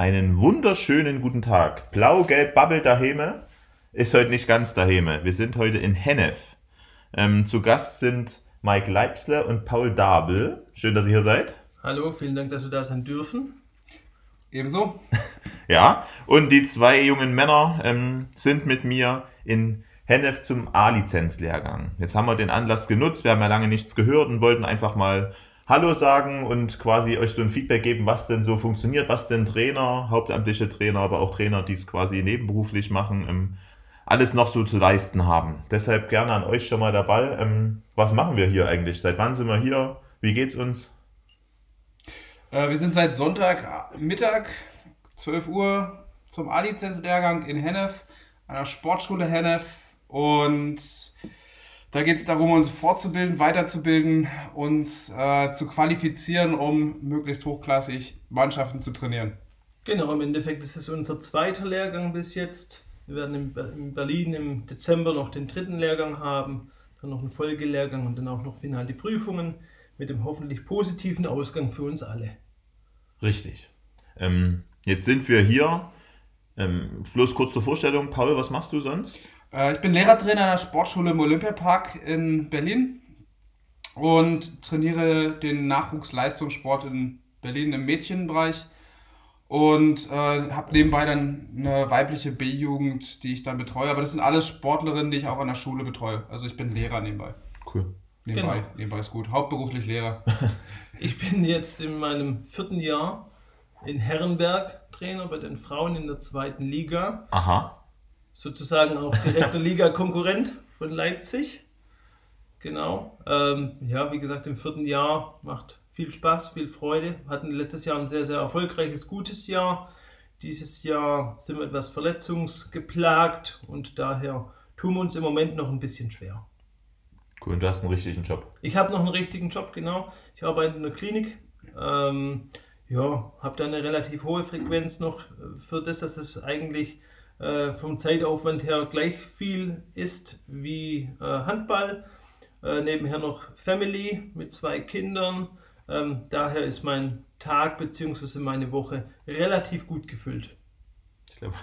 Einen wunderschönen guten Tag. Blau-Gelb Bubble daheme ist heute nicht ganz daheme. Wir sind heute in Hennef. Ähm, zu Gast sind Mike Leibsler und Paul Dabel. Schön, dass ihr hier seid. Hallo, vielen Dank, dass wir da sein dürfen. Ebenso. Ja, und die zwei jungen Männer ähm, sind mit mir in Hennef zum A-Lizenz-Lehrgang. Jetzt haben wir den Anlass genutzt, wir haben ja lange nichts gehört und wollten einfach mal Hallo sagen und quasi euch so ein Feedback geben, was denn so funktioniert, was denn Trainer, hauptamtliche Trainer, aber auch Trainer, die es quasi nebenberuflich machen, ähm, alles noch so zu leisten haben. Deshalb gerne an euch schon mal der Ball. Ähm, was machen wir hier eigentlich? Seit wann sind wir hier? Wie geht's uns? Äh, wir sind seit Sonntag Mittag, 12 Uhr, zum A-Lizenz-Lehrgang in Hennef, an der Sportschule Hennef. Und da geht es darum, uns fortzubilden, weiterzubilden, uns äh, zu qualifizieren, um möglichst hochklassig Mannschaften zu trainieren. Genau, im Endeffekt ist es unser zweiter Lehrgang bis jetzt. Wir werden in Berlin im Dezember noch den dritten Lehrgang haben, dann noch einen Folgelehrgang und dann auch noch final die Prüfungen mit dem hoffentlich positiven Ausgang für uns alle. Richtig. Ähm, jetzt sind wir hier. Ähm, bloß kurz zur Vorstellung. Paul, was machst du sonst? Äh, ich bin Lehrertrainer an der Sportschule im Olympiapark in Berlin und trainiere den Nachwuchsleistungssport in Berlin im Mädchenbereich und äh, habe nebenbei dann eine weibliche B-Jugend, die ich dann betreue. Aber das sind alles Sportlerinnen, die ich auch an der Schule betreue. Also ich bin Lehrer nebenbei. Cool. Nebenbei, genau. nebenbei ist gut. Hauptberuflich Lehrer. ich bin jetzt in meinem vierten Jahr in Herrenberg Trainer bei den Frauen in der zweiten Liga. Aha sozusagen auch direkter Liga-Konkurrent von Leipzig. Genau. Ähm, ja, wie gesagt, im vierten Jahr macht viel Spaß, viel Freude. Hatten letztes Jahr ein sehr, sehr erfolgreiches, gutes Jahr. Dieses Jahr sind wir etwas verletzungsgeplagt und daher tun wir uns im Moment noch ein bisschen schwer. Cool, und du hast einen richtigen Job. Ich habe noch einen richtigen Job, genau. Ich arbeite in der Klinik. Ähm, ja, habe da eine relativ hohe Frequenz noch für das, dass es eigentlich äh, vom Zeitaufwand her gleich viel ist wie äh, Handball. Äh, nebenher noch Family mit zwei Kindern. Ähm, daher ist mein Tag bzw. meine Woche relativ gut gefüllt. Ich glaube,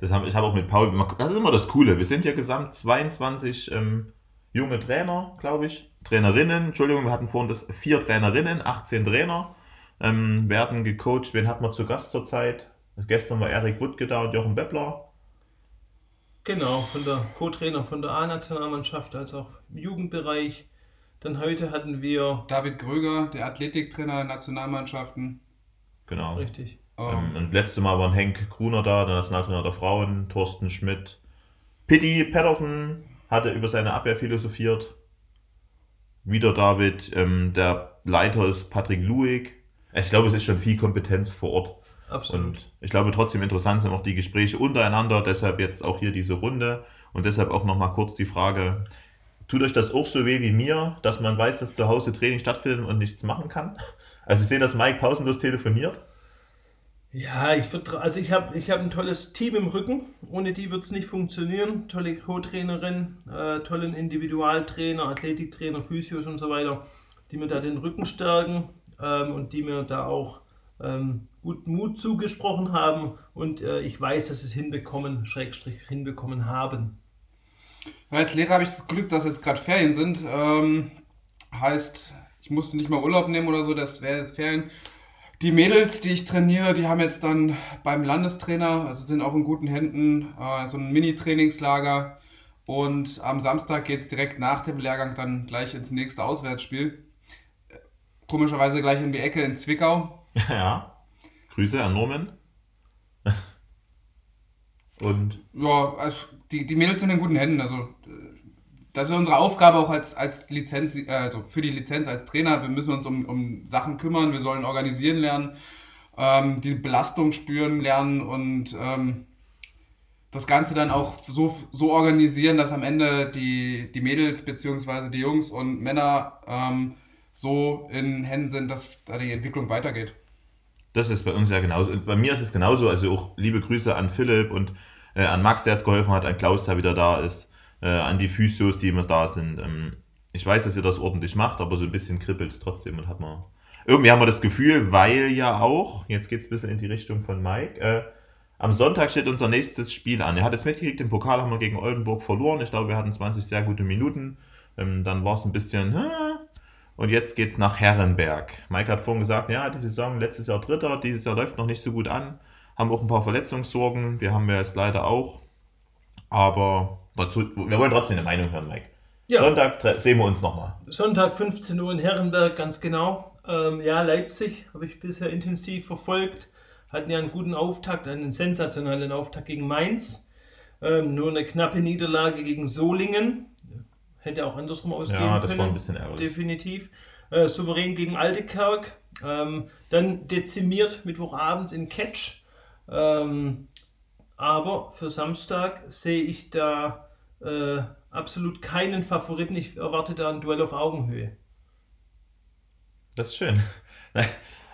das habe ich habe auch mit Paul. Das ist immer das Coole. Wir sind ja gesamt 22 ähm, junge Trainer, glaube ich. Trainerinnen, Entschuldigung, wir hatten vorhin das vier Trainerinnen, 18 Trainer ähm, werden gecoacht. Wen hat man zu Gast zurzeit? Gestern war Erik Wuttke da und Jochen Beppler. Genau, von der Co-Trainer von der A-Nationalmannschaft als auch im Jugendbereich. Dann heute hatten wir David Gröger, der Athletiktrainer der Nationalmannschaften. Genau. Richtig. Ähm, und letzte Mal waren Henk Gruner da, der Nationaltrainer der Frauen, Thorsten Schmidt. Pitti Pedersen hatte über seine Abwehr philosophiert. Wieder David, ähm, der Leiter ist Patrick Luig. Ich glaube, es ist schon viel Kompetenz vor Ort. Absolut. Und ich glaube trotzdem interessant sind auch die Gespräche untereinander, deshalb jetzt auch hier diese Runde und deshalb auch nochmal kurz die Frage, tut euch das auch so weh wie mir, dass man weiß, dass zu Hause Training stattfindet und nichts machen kann? Also ich sehe, dass Mike pausenlos telefoniert. Ja, ich also ich habe ich hab ein tolles Team im Rücken. Ohne die wird es nicht funktionieren. Tolle Co-Trainerin, äh, tollen Individualtrainer, Athletiktrainer, Physios und so weiter, die mir da den Rücken stärken ähm, und die mir da auch ähm, guten Mut zugesprochen haben und äh, ich weiß, dass sie es hinbekommen, Schrägstrich hinbekommen haben. Ja, als Lehrer habe ich das Glück, dass jetzt gerade Ferien sind. Ähm, heißt, ich musste nicht mal Urlaub nehmen oder so, das wäre jetzt Ferien. Die Mädels, die ich trainiere, die haben jetzt dann beim Landestrainer, also sind auch in guten Händen, äh, so ein Mini-Trainingslager. Und am Samstag geht es direkt nach dem Lehrgang dann gleich ins nächste Auswärtsspiel. Komischerweise gleich in die Ecke in Zwickau. Ja. Grüße an Norman. Und. Ja, also die, die Mädels sind in guten Händen. Also, das ist unsere Aufgabe auch als, als Lizenz, also für die Lizenz als Trainer. Wir müssen uns um, um Sachen kümmern, wir sollen organisieren lernen, ähm, die Belastung spüren lernen und ähm, das Ganze dann auch so, so organisieren, dass am Ende die, die Mädels bzw. die Jungs und Männer ähm, so in Händen sind, dass da die Entwicklung weitergeht. Das ist bei uns ja genauso. Und bei mir ist es genauso. Also auch liebe Grüße an Philipp und äh, an Max, der jetzt geholfen hat, an Klaus, der wieder da ist, äh, an die Physios, die immer da sind. Ähm, ich weiß, dass ihr das ordentlich macht, aber so ein bisschen kribbelt es trotzdem und hat man. irgendwie haben wir das Gefühl, weil ja auch, jetzt geht es ein bisschen in die Richtung von Mike, äh, am Sonntag steht unser nächstes Spiel an. Er hat es mitgekriegt, im Pokal haben wir gegen Oldenburg verloren. Ich glaube, wir hatten 20 sehr gute Minuten. Ähm, dann war es ein bisschen, äh, und jetzt geht es nach Herrenberg. Mike hat vorhin gesagt, ja, die Saison letztes Jahr Dritter, dieses Jahr läuft noch nicht so gut an. Haben auch ein paar Verletzungssorgen. Wir haben ja jetzt leider auch. Aber dazu, wir wollen trotzdem eine Meinung hören, Mike. Ja. Sonntag sehen wir uns nochmal. Sonntag 15 Uhr in Herrenberg, ganz genau. Ähm, ja, Leipzig habe ich bisher intensiv verfolgt. Hatten ja einen guten Auftakt, einen sensationellen Auftakt gegen Mainz. Ähm, nur eine knappe Niederlage gegen Solingen. Hätte auch andersrum ausgehen Ja, das können. war ein bisschen ärgerlich. Definitiv. Äh, souverän gegen Altekerk. Ähm, dann dezimiert Mittwochabends in Catch. Ähm, aber für Samstag sehe ich da äh, absolut keinen Favoriten. Ich erwarte da ein Duell auf Augenhöhe. Das ist schön.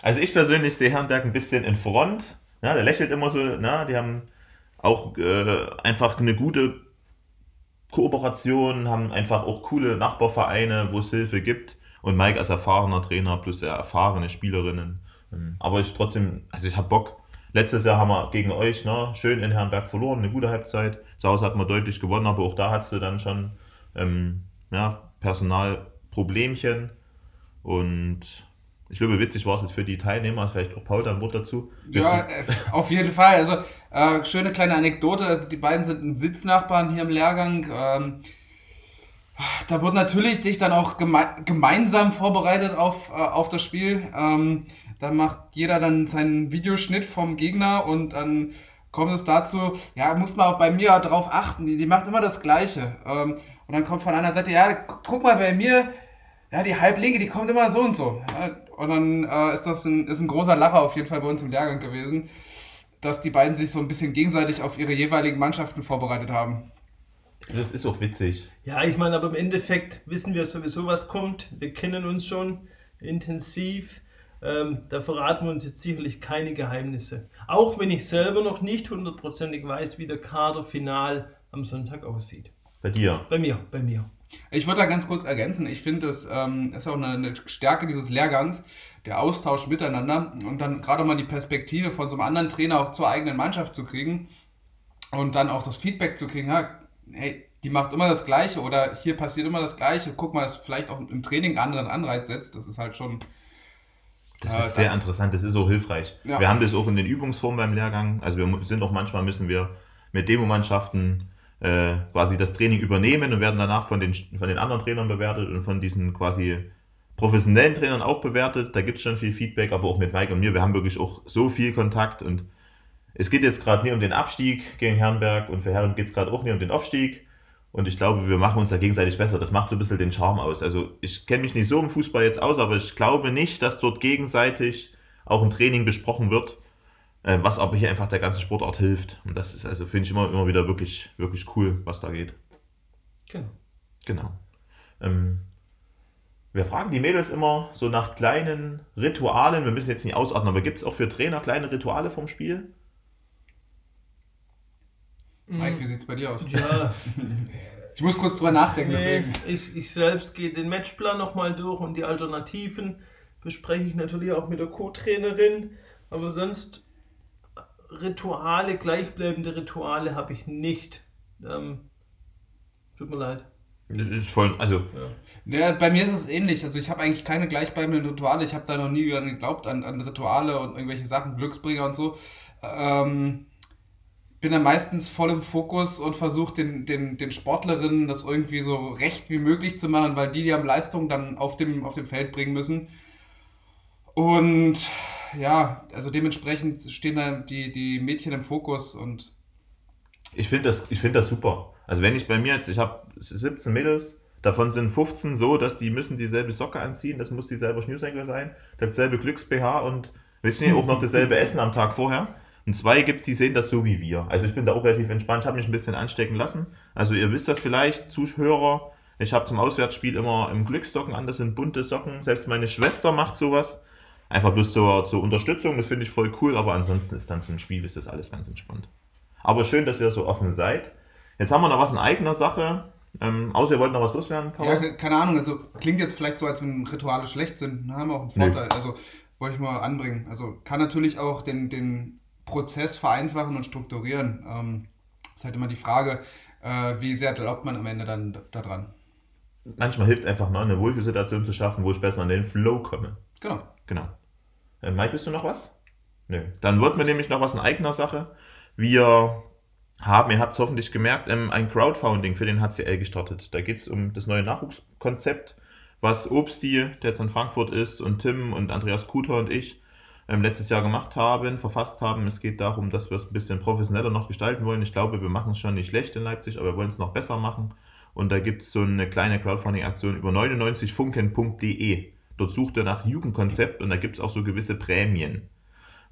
Also ich persönlich sehe Herrenberg ein bisschen in Front. Ja, der lächelt immer so. Na, die haben auch äh, einfach eine gute Kooperation, haben einfach auch coole Nachbarvereine, wo es Hilfe gibt. Und Mike als erfahrener Trainer plus sehr erfahrene Spielerinnen. Ähm, Aber ich trotzdem, also ich habe Bock. Letztes Jahr haben wir gegen euch ne, schön in Herrenberg verloren, eine gute Halbzeit. Zu Hause hat man deutlich gewonnen, aber auch da hattest du dann schon ähm, ja, Personalproblemchen. Und ich glaube, witzig war es jetzt für die Teilnehmer, vielleicht auch Paul dann Wort dazu. Ja, äh, auf jeden Fall. Also, äh, schöne kleine Anekdote. Also, die beiden sind ein Sitznachbarn hier im Lehrgang. Ähm, da wird natürlich dich dann auch geme gemeinsam vorbereitet auf, äh, auf das Spiel. Ähm, dann macht jeder dann seinen Videoschnitt vom Gegner und dann kommt es dazu, ja, muss man auch bei mir drauf achten. Die, die macht immer das Gleiche. Ähm, und dann kommt von einer Seite, ja, gu- guck mal bei mir, ja, die Halblinke, die kommt immer so und so. Ja, und dann äh, ist das ein, ist ein großer Lacher auf jeden Fall bei uns im Lehrgang gewesen, dass die beiden sich so ein bisschen gegenseitig auf ihre jeweiligen Mannschaften vorbereitet haben. Das ist auch witzig. Ja, ich meine, aber im Endeffekt wissen wir sowieso, was kommt. Wir kennen uns schon intensiv. Ähm, da verraten wir uns jetzt sicherlich keine Geheimnisse. Auch wenn ich selber noch nicht hundertprozentig weiß, wie der Kader final am Sonntag aussieht. Bei dir. Bei mir, bei mir. Ich würde da ganz kurz ergänzen, ich finde, das ähm, ist auch eine, eine Stärke dieses Lehrgangs, der Austausch miteinander und dann gerade mal die Perspektive von so einem anderen Trainer auch zur eigenen Mannschaft zu kriegen und dann auch das Feedback zu kriegen, ja, hey, die macht immer das Gleiche oder hier passiert immer das Gleiche, guck mal, dass vielleicht auch im Training einen anderen Anreiz setzt, das ist halt schon, Das Äh, ist sehr interessant, das ist auch hilfreich. Ja. Wir haben das auch in den Übungsformen beim Lehrgang. Also wir sind auch manchmal müssen wir mit Demo-Mannschaften äh, quasi das Training übernehmen und werden danach von den, von den anderen Trainern bewertet und von diesen quasi professionellen Trainern auch bewertet. Da gibt es schon viel Feedback, aber auch mit Mike und mir. Wir haben wirklich auch so viel Kontakt und es geht jetzt gerade nie um den Abstieg gegen Herrenberg und für Herren geht es gerade auch nie um den Aufstieg. Und ich glaube, wir machen uns da gegenseitig besser. Das macht so ein bisschen den Charme aus. Also ich kenne mich nicht so im Fußball jetzt aus, aber ich glaube nicht, dass dort gegenseitig auch im Training besprochen wird, was aber hier einfach der ganzen Sportart hilft. Und das ist also, finde ich immer, immer wieder wirklich, wirklich cool, was da geht. Genau. Genau. Ähm, wir fragen die Mädels immer so nach kleinen Ritualen. Wir müssen jetzt nicht ausatmen, aber gibt es auch für Trainer kleine Rituale vom Spiel? Mike, wie sieht es bei dir aus? Ja, Ich muss kurz drüber nachdenken, nee, deswegen. ich, ich selbst gehe den Matchplan nochmal durch und die Alternativen bespreche ich natürlich auch mit der Co-Trainerin. Aber sonst Rituale, gleichbleibende Rituale habe ich nicht. Ähm, tut mir leid. Das ist voll, also Ja, bei mir ist es ähnlich. Also ich habe eigentlich keine gleichbleibenden Rituale. Ich habe da noch nie dran geglaubt an, an Rituale und irgendwelche Sachen, Glücksbringer und so. Ähm, bin dann meistens voll im Fokus und versuche den, den, den Sportlerinnen das irgendwie so recht wie möglich zu machen, weil die, die haben Leistung dann auf dem, auf dem Feld bringen müssen. Und ja, also dementsprechend stehen dann die, die Mädchen im Fokus und Ich finde das, find das super. Also wenn ich bei mir jetzt, ich habe 17 Mädels, davon sind 15 so, dass die müssen dieselbe Socke anziehen, das muss dieselbe Schnürsenkel sein, dasselbe Glücks-BH und wissen ihr auch noch dasselbe Essen am Tag vorher. Und zwei gibt es, die sehen das so wie wir. Also ich bin da auch relativ entspannt, habe mich ein bisschen anstecken lassen. Also ihr wisst das vielleicht, Zuhörer, ich habe zum Auswärtsspiel immer im Glückssocken an, das sind bunte Socken. Selbst meine Schwester macht sowas. Einfach bloß zur, zur Unterstützung, das finde ich voll cool, aber ansonsten ist dann zum Spiel ist das alles ganz entspannt. Aber schön, dass ihr so offen seid. Jetzt haben wir noch was in eigener Sache. Ähm, außer ihr wollt noch was loswerden, Paul? Ja, ke- keine Ahnung, also klingt jetzt vielleicht so, als wenn Rituale schlecht sind. Da haben wir auch einen. Vorteil. Also wollte ich mal anbringen. Also kann natürlich auch den, den Prozess vereinfachen und strukturieren. Ähm, ist halt immer die Frage, äh, wie sehr glaubt man am Ende dann da- daran. Manchmal hilft es einfach mal, eine Wohlfühlsituation zu schaffen, wo ich besser in den Flow komme. Genau. Genau. Äh, Mike, bist du noch was? Nö. Dann wird mir nämlich noch was in eigener Sache. Wir haben, ihr habt es hoffentlich gemerkt, ähm, ein Crowdfunding für den HCL gestartet. Da geht es um das neue Nachwuchskonzept, was Obsti, der jetzt in Frankfurt ist, und Tim und Andreas Kuter und ich ähm, letztes Jahr gemacht haben, verfasst haben. Es geht darum, dass wir es ein bisschen professioneller noch gestalten wollen. Ich glaube, wir machen es schon nicht schlecht in Leipzig, aber wir wollen es noch besser machen. Und da gibt es so eine kleine Crowdfunding-Aktion über 99funken.de. Dort sucht ihr nach Jugendkonzept und da gibt es auch so gewisse Prämien.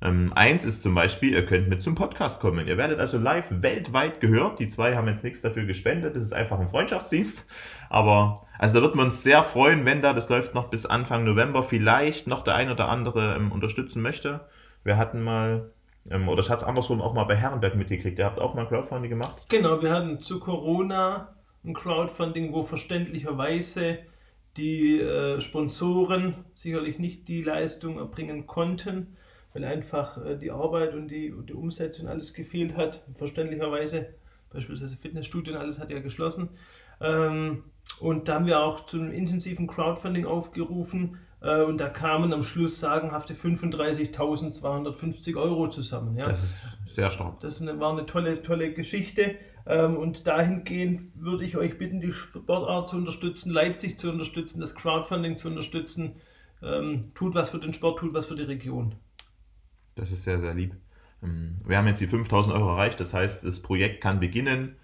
Ähm, eins ist zum Beispiel, ihr könnt mit zum Podcast kommen. Ihr werdet also live weltweit gehört. Die zwei haben jetzt nichts dafür gespendet. Das ist einfach ein Freundschaftsdienst. Aber also da würden wir uns sehr freuen, wenn da, das läuft noch bis Anfang November, vielleicht noch der ein oder andere ähm, unterstützen möchte. Wir hatten mal, ähm, oder ich hatte es andersrum auch mal bei Herrenberg mitgekriegt. Ihr habt auch mal Crowdfunding gemacht. Genau, wir hatten zu Corona ein Crowdfunding, wo verständlicherweise die äh, Sponsoren sicherlich nicht die Leistung erbringen konnten, weil einfach äh, die Arbeit und die, und die Umsetzung alles gefehlt hat. Verständlicherweise, beispielsweise Fitnessstudien, alles hat ja geschlossen. Ähm, und da haben wir auch zu einem intensiven Crowdfunding aufgerufen äh, und da kamen am Schluss sagenhafte 35.250 Euro zusammen. Ja? Das ist sehr stark. Das eine, war eine tolle, tolle Geschichte. Ähm, und dahingehend würde ich euch bitten, die Sportart zu unterstützen, Leipzig zu unterstützen, das Crowdfunding zu unterstützen. Ähm, tut was für den Sport, tut was für die Region. Das ist sehr, sehr lieb. Ähm, Wir haben jetzt die 5000 Euro erreicht, das heißt, das Projekt kann beginnen.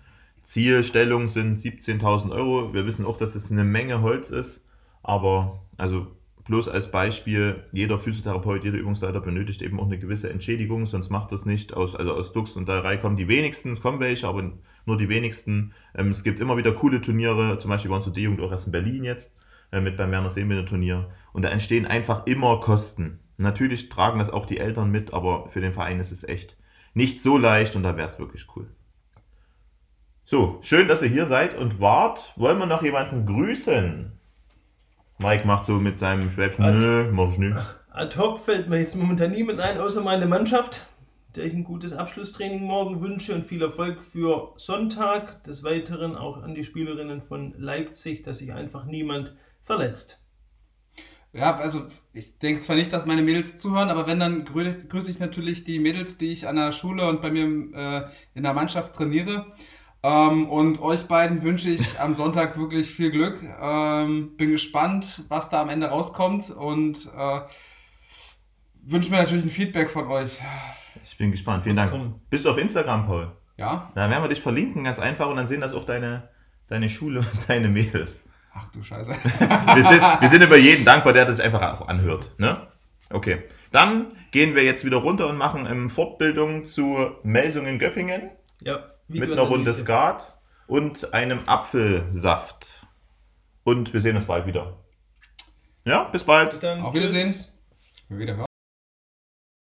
Zielstellung sind 17.000 Euro. Wir wissen auch, dass es eine Menge Holz ist, aber also bloß als Beispiel, jeder Physiotherapeut, jeder Übungsleiter benötigt eben auch eine gewisse Entschädigung, sonst macht das nicht aus, also aus Dux und Dallerei kommen die wenigsten, es kommen welche, aber nur die wenigsten. Ähm, Es gibt immer wieder coole Turniere, zum Beispiel bei uns in D-Jugend auch erst in Berlin jetzt, äh, mit beim Werner Sehbinder Turnier. Und da entstehen einfach immer Kosten. Natürlich tragen das auch die Eltern mit, aber für den Verein ist es echt nicht so leicht und da wäre es wirklich cool. So, schön, dass ihr hier seid und wart. Wollen wir noch jemanden grüßen? Mike macht so mit seinem Schwäbischen, Ad- nö, mach ich nicht. Ad hoc fällt mir jetzt momentan niemand ein, außer meine Mannschaft, der ich ein gutes Abschlusstraining morgen wünsche und viel Erfolg für Sonntag. Des Weiteren auch an die Spielerinnen von Leipzig, dass sich einfach niemand verletzt. Ja, also ich denke zwar nicht, dass meine Mädels zuhören, aber wenn, dann grüße grüße ich natürlich die Mädels, die ich an der Schule und bei mir äh, in der Mannschaft trainiere. Ähm, und euch beiden wünsche ich am Sonntag wirklich viel Glück. Ähm, bin gespannt, was da am Ende rauskommt und äh, wünsche mir natürlich ein Feedback von euch. Ich bin gespannt, vielen Dank. Komm. Bist du auf Instagram, Paul? Ja? Da werden wir dich verlinken, ganz einfach, und dann sehen das auch deine, deine Schule und deine Mädels. Ach du Scheiße. Wir sind, wir sind über jeden dankbar, der das einfach auch anhört. Ne? Okay. Dann gehen wir jetzt wieder runter und machen ähm, Fortbildung zu Melsungen Göppingen Ja, mit einer Runde. Skat und einem Apfelsaft. Und wir sehen uns bald wieder. Ja, bis bald. Bis dann. Auf Wiedersehen. Wieder hören.